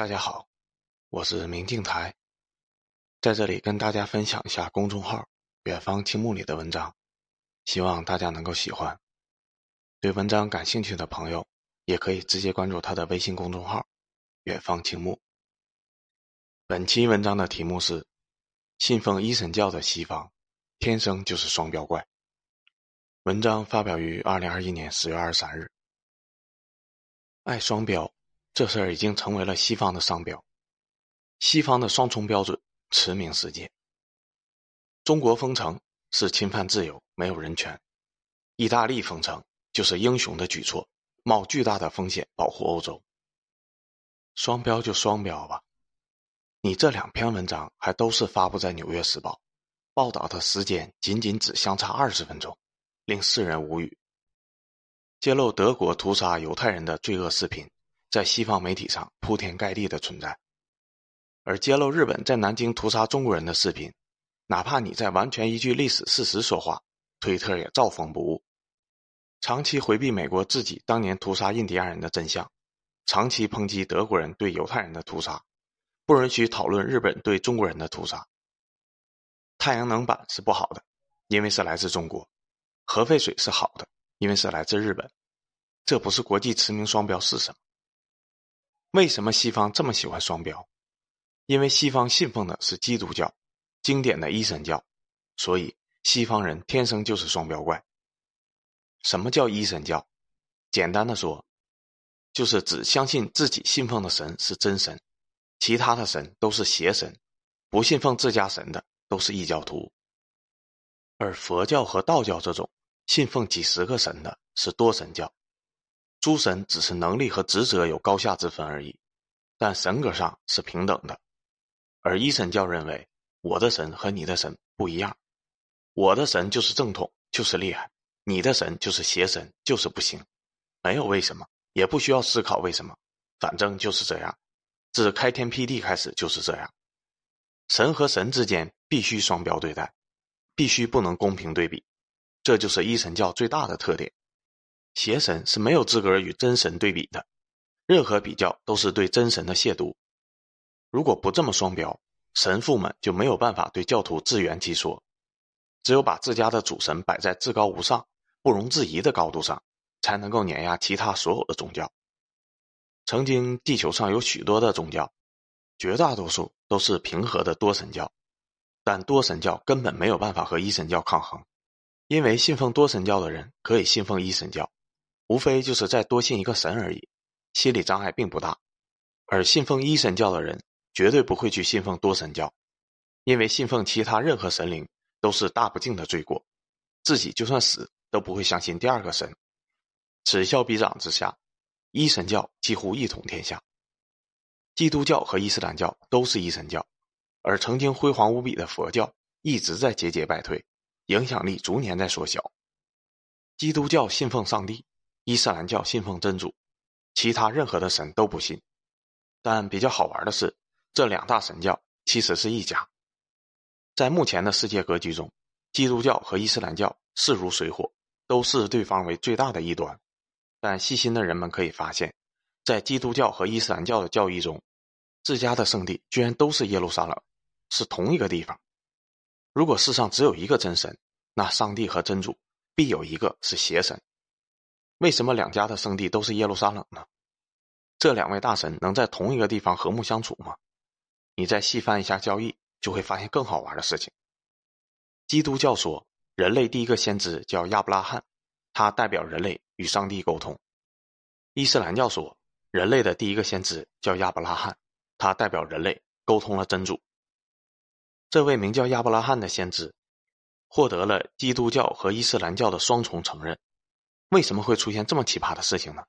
大家好，我是明镜台，在这里跟大家分享一下公众号“远方青木”里的文章，希望大家能够喜欢。对文章感兴趣的朋友，也可以直接关注他的微信公众号“远方青木”。本期文章的题目是：信奉一神教的西方，天生就是双标怪。文章发表于二零二一年十月二十三日。爱双标。这事儿已经成为了西方的商标，西方的双重标准驰名世界。中国封城是侵犯自由，没有人权；意大利封城就是英雄的举措，冒巨大的风险保护欧洲。双标就双标吧，你这两篇文章还都是发布在《纽约时报》，报道的时间仅仅只相差二十分钟，令世人无语。揭露德国屠杀犹太人的罪恶视频。在西方媒体上铺天盖地的存在，而揭露日本在南京屠杀中国人的视频，哪怕你在完全依据历史事实说话，推特也照封不误。长期回避美国自己当年屠杀印第安人的真相，长期抨击德国人对犹太人的屠杀，不允许讨论日本对中国人的屠杀。太阳能板是不好的，因为是来自中国；核废水是好的，因为是来自日本。这不是国际驰名双标是什么？为什么西方这么喜欢双标？因为西方信奉的是基督教，经典的一神教，所以西方人天生就是双标怪。什么叫一神教？简单的说，就是只相信自己信奉的神是真神，其他的神都是邪神，不信奉自家神的都是异教徒。而佛教和道教这种信奉几十个神的是多神教。诸神只是能力和职责有高下之分而已，但神格上是平等的。而一神教认为，我的神和你的神不一样，我的神就是正统，就是厉害；你的神就是邪神，就是不行。没有为什么，也不需要思考为什么，反正就是这样。自开天辟地开始就是这样。神和神之间必须双标对待，必须不能公平对比，这就是一神教最大的特点。邪神是没有资格与真神对比的，任何比较都是对真神的亵渎。如果不这么双标，神父们就没有办法对教徒自圆其说。只有把自家的主神摆在至高无上、不容置疑的高度上，才能够碾压其他所有的宗教。曾经地球上有许多的宗教，绝大多数都是平和的多神教，但多神教根本没有办法和一神教抗衡，因为信奉多神教的人可以信奉一神教。无非就是再多信一个神而已，心理障碍并不大。而信奉一神教的人绝对不会去信奉多神教，因为信奉其他任何神灵都是大不敬的罪过，自己就算死都不会相信第二个神。此消彼长之下，一神教几乎一统天下。基督教和伊斯兰教都是一神教，而曾经辉煌无比的佛教一直在节节败退，影响力逐年在缩小。基督教信奉上帝。伊斯兰教信奉真主，其他任何的神都不信。但比较好玩的是，这两大神教其实是一家。在目前的世界格局中，基督教和伊斯兰教势如水火，都视对方为最大的一端。但细心的人们可以发现，在基督教和伊斯兰教的教义中，自家的圣地居然都是耶路撒冷，是同一个地方。如果世上只有一个真神，那上帝和真主必有一个是邪神。为什么两家的圣地都是耶路撒冷呢？这两位大神能在同一个地方和睦相处吗？你再细翻一下交易，就会发现更好玩的事情。基督教说，人类第一个先知叫亚伯拉罕，他代表人类与上帝沟通；伊斯兰教说，人类的第一个先知叫亚伯拉罕，他代表人类沟通了真主。这位名叫亚伯拉罕的先知，获得了基督教和伊斯兰教的双重承认。为什么会出现这么奇葩的事情呢？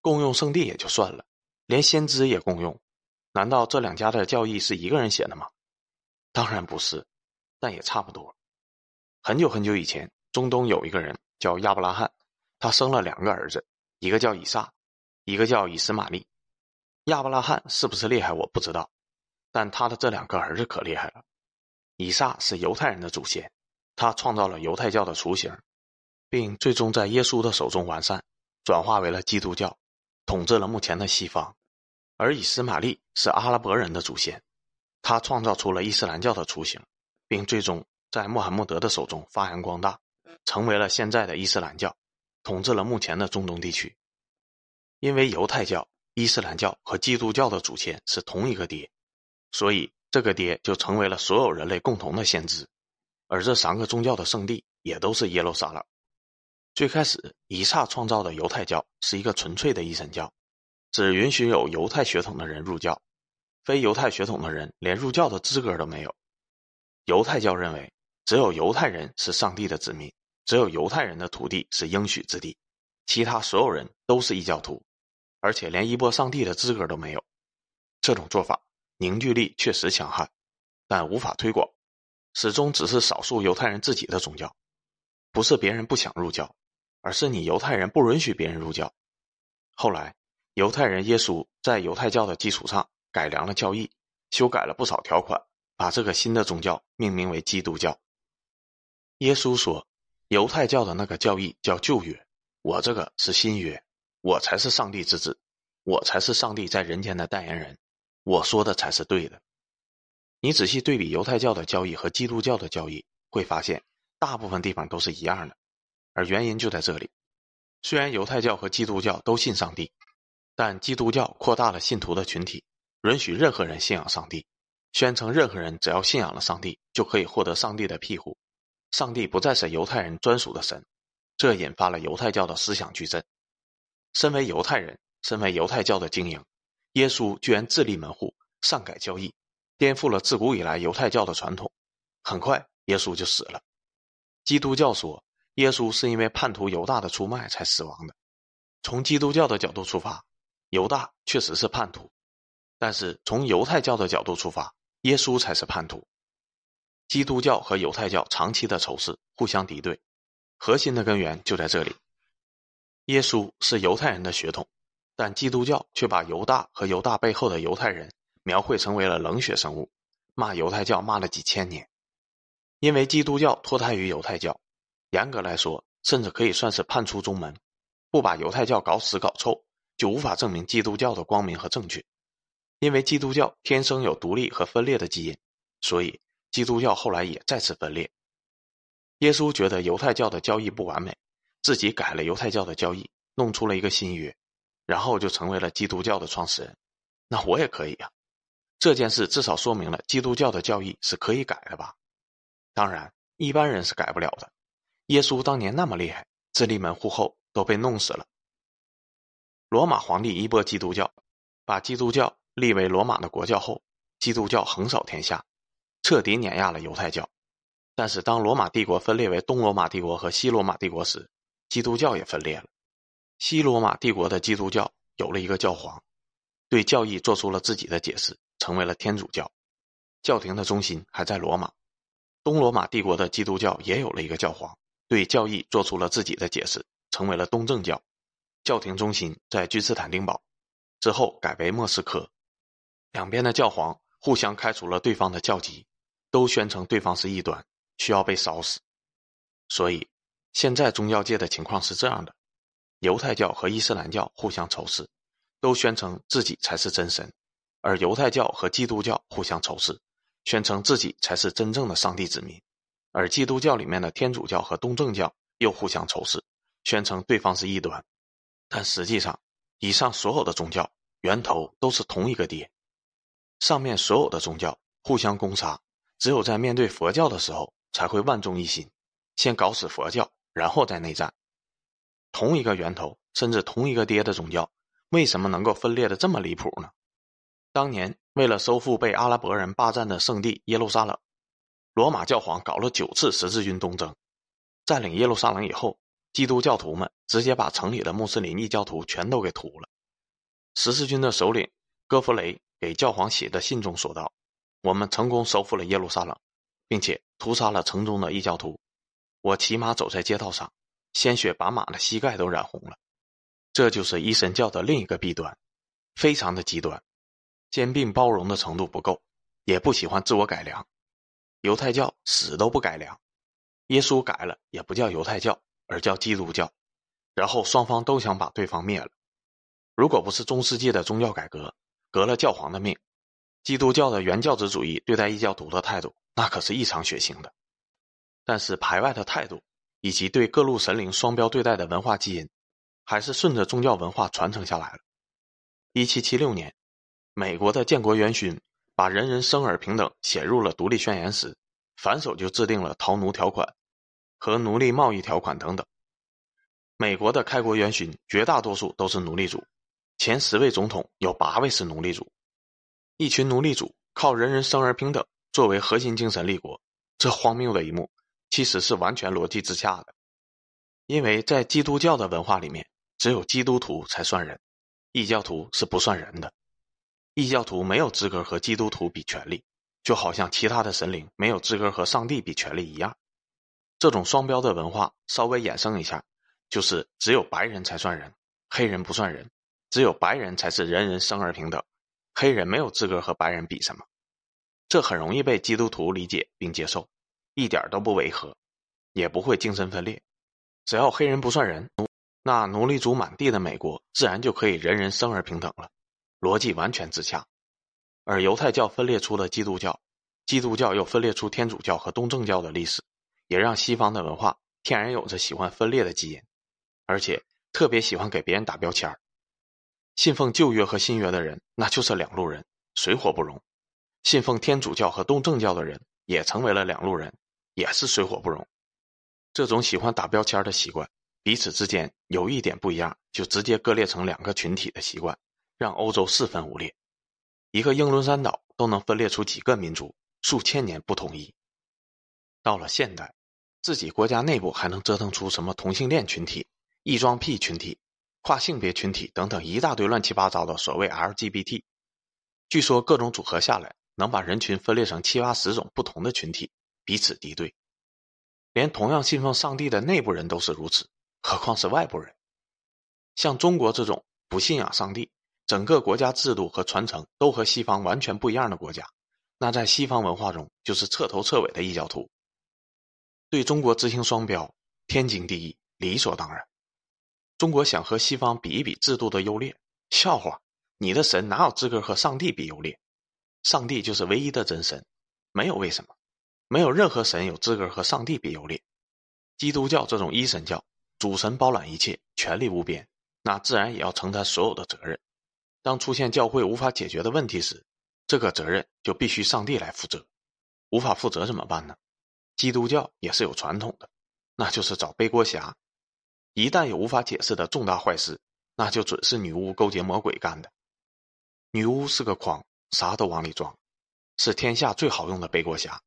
共用圣地也就算了，连先知也共用，难道这两家的教义是一个人写的吗？当然不是，但也差不多。很久很久以前，中东有一个人叫亚伯拉罕，他生了两个儿子，一个叫以撒，一个叫以斯玛利。亚伯拉罕是不是厉害我不知道，但他的这两个儿子可厉害了。以撒是犹太人的祖先，他创造了犹太教的雏形。并最终在耶稣的手中完善，转化为了基督教，统治了目前的西方。而以斯玛利是阿拉伯人的祖先，他创造出了伊斯兰教的雏形，并最终在穆罕默德的手中发扬光大，成为了现在的伊斯兰教，统治了目前的中东地区。因为犹太教、伊斯兰教和基督教的祖先是同一个爹，所以这个爹就成为了所有人类共同的先知。而这三个宗教的圣地也都是耶路撒冷。最开始，以撒创造的犹太教是一个纯粹的一神教，只允许有犹太血统的人入教，非犹太血统的人连入教的资格都没有。犹太教认为，只有犹太人是上帝的子民，只有犹太人的土地是应许之地，其他所有人都是异教徒，而且连一波上帝的资格都没有。这种做法凝聚力确实强悍，但无法推广。始终只是少数犹太人自己的宗教，不是别人不想入教，而是你犹太人不允许别人入教。后来，犹太人耶稣在犹太教的基础上改良了教义，修改了不少条款，把这个新的宗教命名为基督教。耶稣说：“犹太教的那个教义叫旧约，我这个是新约，我才是上帝之子，我才是上帝在人间的代言人，我说的才是对的。”你仔细对比犹太教的教义和基督教的教义，会发现大部分地方都是一样的，而原因就在这里。虽然犹太教和基督教都信上帝，但基督教扩大了信徒的群体，允许任何人信仰上帝，宣称任何人只要信仰了上帝，就可以获得上帝的庇护，上帝不再是犹太人专属的神，这引发了犹太教的思想矩阵。身为犹太人，身为犹太教的精英，耶稣居然自立门户，擅改教义。颠覆了自古以来犹太教的传统，很快耶稣就死了。基督教说耶稣是因为叛徒犹大的出卖才死亡的。从基督教的角度出发，犹大确实是叛徒；但是从犹太教的角度出发，耶稣才是叛徒。基督教和犹太教长期的仇视，互相敌对，核心的根源就在这里。耶稣是犹太人的血统，但基督教却把犹大和犹大背后的犹太人。描绘成为了冷血生物，骂犹太教骂了几千年，因为基督教脱胎于犹太教，严格来说，甚至可以算是叛出宗门。不把犹太教搞死搞臭，就无法证明基督教的光明和正确。因为基督教天生有独立和分裂的基因，所以基督教后来也再次分裂。耶稣觉得犹太教的教义不完美，自己改了犹太教的教义，弄出了一个新约，然后就成为了基督教的创始人。那我也可以啊。这件事至少说明了基督教的教义是可以改的吧？当然，一般人是改不了的。耶稣当年那么厉害，自立门户后都被弄死了。罗马皇帝一波基督教，把基督教立为罗马的国教后，基督教横扫天下，彻底碾压了犹太教。但是，当罗马帝国分裂为东罗马帝国和西罗马帝国时，基督教也分裂了。西罗马帝国的基督教有了一个教皇，对教义做出了自己的解释。成为了天主教，教廷的中心还在罗马。东罗马帝国的基督教也有了一个教皇，对教义做出了自己的解释，成为了东正教。教廷中心在君士坦丁堡，之后改为莫斯科。两边的教皇互相开除了对方的教籍，都宣称对方是异端，需要被烧死。所以，现在宗教界的情况是这样的：犹太教和伊斯兰教互相仇视，都宣称自己才是真神。而犹太教和基督教互相仇视，宣称自己才是真正的上帝子民；而基督教里面的天主教和东正教又互相仇视，宣称对方是异端。但实际上，以上所有的宗教源头都是同一个爹。上面所有的宗教互相攻杀，只有在面对佛教的时候才会万众一心，先搞死佛教，然后再内战。同一个源头，甚至同一个爹的宗教，为什么能够分裂的这么离谱呢？当年为了收复被阿拉伯人霸占的圣地耶路撒冷，罗马教皇搞了九次十字军东征，占领耶路撒冷以后，基督教徒们直接把城里的穆斯林异教徒全都给屠了。十字军的首领戈弗雷给教皇写的信中说道：“我们成功收复了耶路撒冷，并且屠杀了城中的异教徒。我骑马走在街道上，鲜血把马的膝盖都染红了。这就是一神教的另一个弊端，非常的极端。”兼并包容的程度不够，也不喜欢自我改良。犹太教死都不改良，耶稣改了也不叫犹太教，而叫基督教。然后双方都想把对方灭了。如果不是中世纪的宗教改革，革了教皇的命。基督教的原教旨主义对待异教徒的态度，那可是异常血腥的。但是排外的态度以及对各路神灵双标对待的文化基因，还是顺着宗教文化传承下来了。一七七六年，美国的建国元勋把人人生而平等写入了独立宣言时，反手就制定了逃奴条款和奴隶贸易条款等等。美国的开国元勋绝大多数都是奴隶主，前十位总统有八位是奴隶主。一群奴隶主靠人人生而平等作为核心精神立国，这荒谬的一幕其实是完全逻辑之下的。因为在基督教的文化里面，只有基督徒才算人，异教徒是不算人的。异教徒没有资格和基督徒比权利，就好像其他的神灵没有资格和上帝比权利一样。这种双标的文化稍微衍生一下，就是只有白人才算人，黑人不算人；只有白人才是人人生而平等。黑人没有资格和白人比什么，这很容易被基督徒理解并接受，一点都不违和，也不会精神分裂。只要黑人不算人，那奴隶主满地的美国自然就可以人人生而平等了，逻辑完全自洽。而犹太教分裂出了基督教，基督教又分裂出天主教和东正教的历史，也让西方的文化天然有着喜欢分裂的基因，而且特别喜欢给别人打标签儿。信奉旧约和新约的人，那就是两路人，水火不容；信奉天主教和东正教的人，也成为了两路人，也是水火不容。这种喜欢打标签的习惯，彼此之间有一点不一样，就直接割裂成两个群体的习惯，让欧洲四分五裂。一个英伦三岛都能分裂出几个民族，数千年不统一。到了现代，自己国家内部还能折腾出什么同性恋群体、异装癖群体？跨性别群体等等一大堆乱七八糟的所谓 LGBT，据说各种组合下来能把人群分裂成七八十种不同的群体，彼此敌对。连同样信奉上帝的内部人都是如此，何况是外部人？像中国这种不信仰上帝、整个国家制度和传承都和西方完全不一样的国家，那在西方文化中就是彻头彻尾的异教徒。对中国执行双标，天经地义，理所当然。中国想和西方比一比制度的优劣，笑话！你的神哪有资格和上帝比优劣？上帝就是唯一的真神，没有为什么，没有任何神有资格和上帝比优劣。基督教这种一神教，主神包揽一切，权力无边，那自然也要承担所有的责任。当出现教会无法解决的问题时，这个责任就必须上帝来负责。无法负责怎么办呢？基督教也是有传统的，那就是找背锅侠。一旦有无法解释的重大坏事，那就准是女巫勾结魔鬼干的。女巫是个筐，啥都往里装，是天下最好用的背锅侠。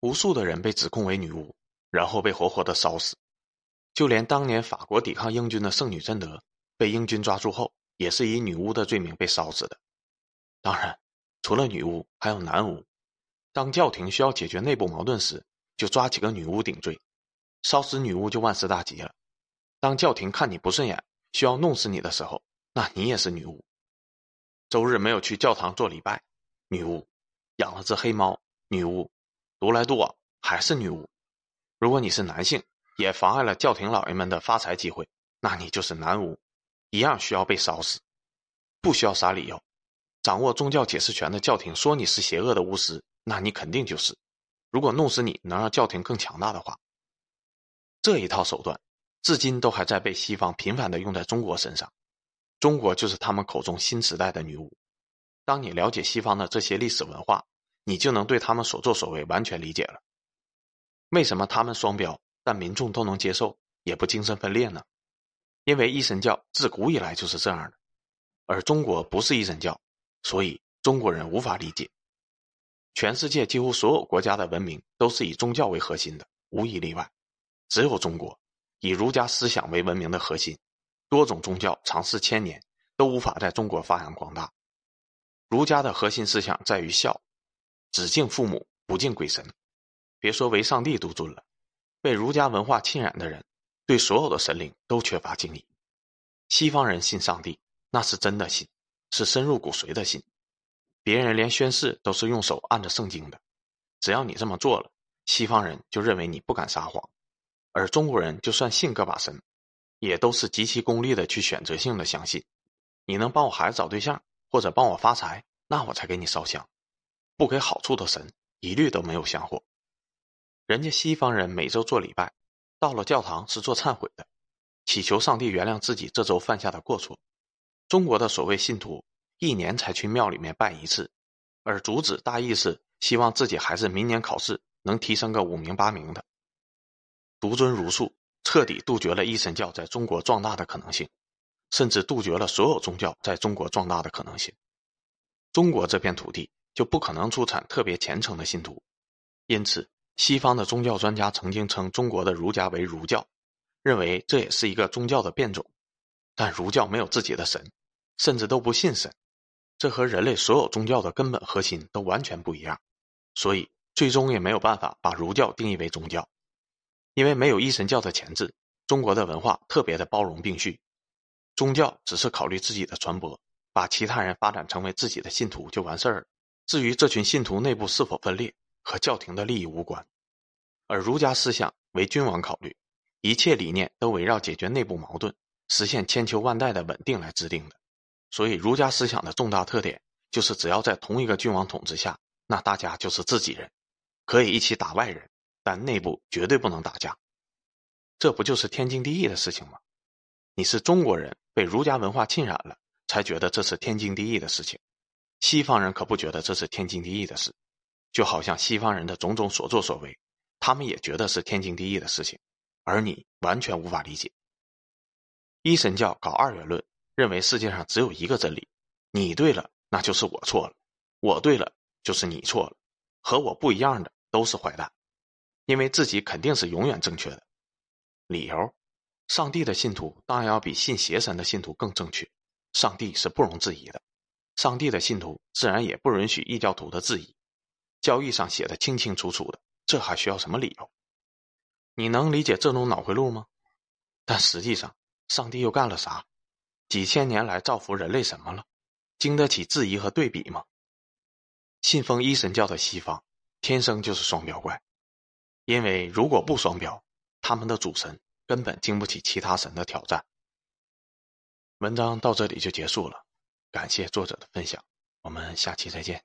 无数的人被指控为女巫，然后被活活的烧死。就连当年法国抵抗英军的圣女贞德，被英军抓住后，也是以女巫的罪名被烧死的。当然，除了女巫，还有男巫。当教廷需要解决内部矛盾时，就抓几个女巫顶罪，烧死女巫就万事大吉了。当教廷看你不顺眼，需要弄死你的时候，那你也是女巫。周日没有去教堂做礼拜，女巫；养了只黑猫，女巫；独来独往，还是女巫。如果你是男性，也妨碍了教廷老爷们的发财机会，那你就是男巫，一样需要被烧死。不需要啥理由，掌握宗教解释权的教廷说你是邪恶的巫师，那你肯定就是。如果弄死你能让教廷更强大的话，这一套手段。至今都还在被西方频繁的用在中国身上，中国就是他们口中新时代的女巫。当你了解西方的这些历史文化，你就能对他们所作所为完全理解了。为什么他们双标，但民众都能接受，也不精神分裂呢？因为一神教自古以来就是这样的，而中国不是一神教，所以中国人无法理解。全世界几乎所有国家的文明都是以宗教为核心的，无一例外，只有中国。以儒家思想为文明的核心，多种宗教长四千年都无法在中国发扬光大。儒家的核心思想在于孝，只敬父母，不敬鬼神。别说唯上帝独尊了，被儒家文化浸染的人，对所有的神灵都缺乏敬意。西方人信上帝，那是真的信，是深入骨髓的信。别人连宣誓都是用手按着圣经的，只要你这么做了，西方人就认为你不敢撒谎。而中国人就算信个把神，也都是极其功利的去选择性的相信。你能帮我孩子找对象，或者帮我发财，那我才给你烧香。不给好处的神，一律都没有香火。人家西方人每周做礼拜，到了教堂是做忏悔的，祈求上帝原谅自己这周犯下的过错。中国的所谓信徒，一年才去庙里面拜一次，而主旨大意是希望自己孩子明年考试能提升个五名八名的。独尊儒术，彻底杜绝了一神教在中国壮大的可能性，甚至杜绝了所有宗教在中国壮大的可能性。中国这片土地就不可能出产特别虔诚的信徒，因此。西方的宗教专家曾经称中国的儒家为儒教，认为这也是一个宗教的变种。但儒教没有自己的神，甚至都不信神，这和人类所有宗教的根本核心都完全不一样。所以最终也没有办法把儒教定义为宗教，因为没有一神教的前置，中国的文化特别的包容并蓄，宗教只是考虑自己的传播，把其他人发展成为自己的信徒就完事儿了。至于这群信徒内部是否分裂，和教廷的利益无关，而儒家思想为君王考虑，一切理念都围绕解决内部矛盾、实现千秋万代的稳定来制定的。所以，儒家思想的重大特点就是，只要在同一个君王统治下，那大家就是自己人，可以一起打外人，但内部绝对不能打架。这不就是天经地义的事情吗？你是中国人，被儒家文化浸染了，才觉得这是天经地义的事情。西方人可不觉得这是天经地义的事。就好像西方人的种种所作所为，他们也觉得是天经地义的事情，而你完全无法理解。一神教搞二元论，认为世界上只有一个真理，你对了，那就是我错了；我对了，就是你错了。和我不一样的都是坏蛋，因为自己肯定是永远正确的。理由：上帝的信徒当然要比信邪神的信徒更正确，上帝是不容置疑的，上帝的信徒自然也不允许异教徒的质疑。交易上写的清清楚楚的，这还需要什么理由？你能理解这种脑回路吗？但实际上，上帝又干了啥？几千年来造福人类什么了？经得起质疑和对比吗？信奉一神教的西方，天生就是双标怪，因为如果不双标，他们的主神根本经不起其他神的挑战。文章到这里就结束了，感谢作者的分享，我们下期再见。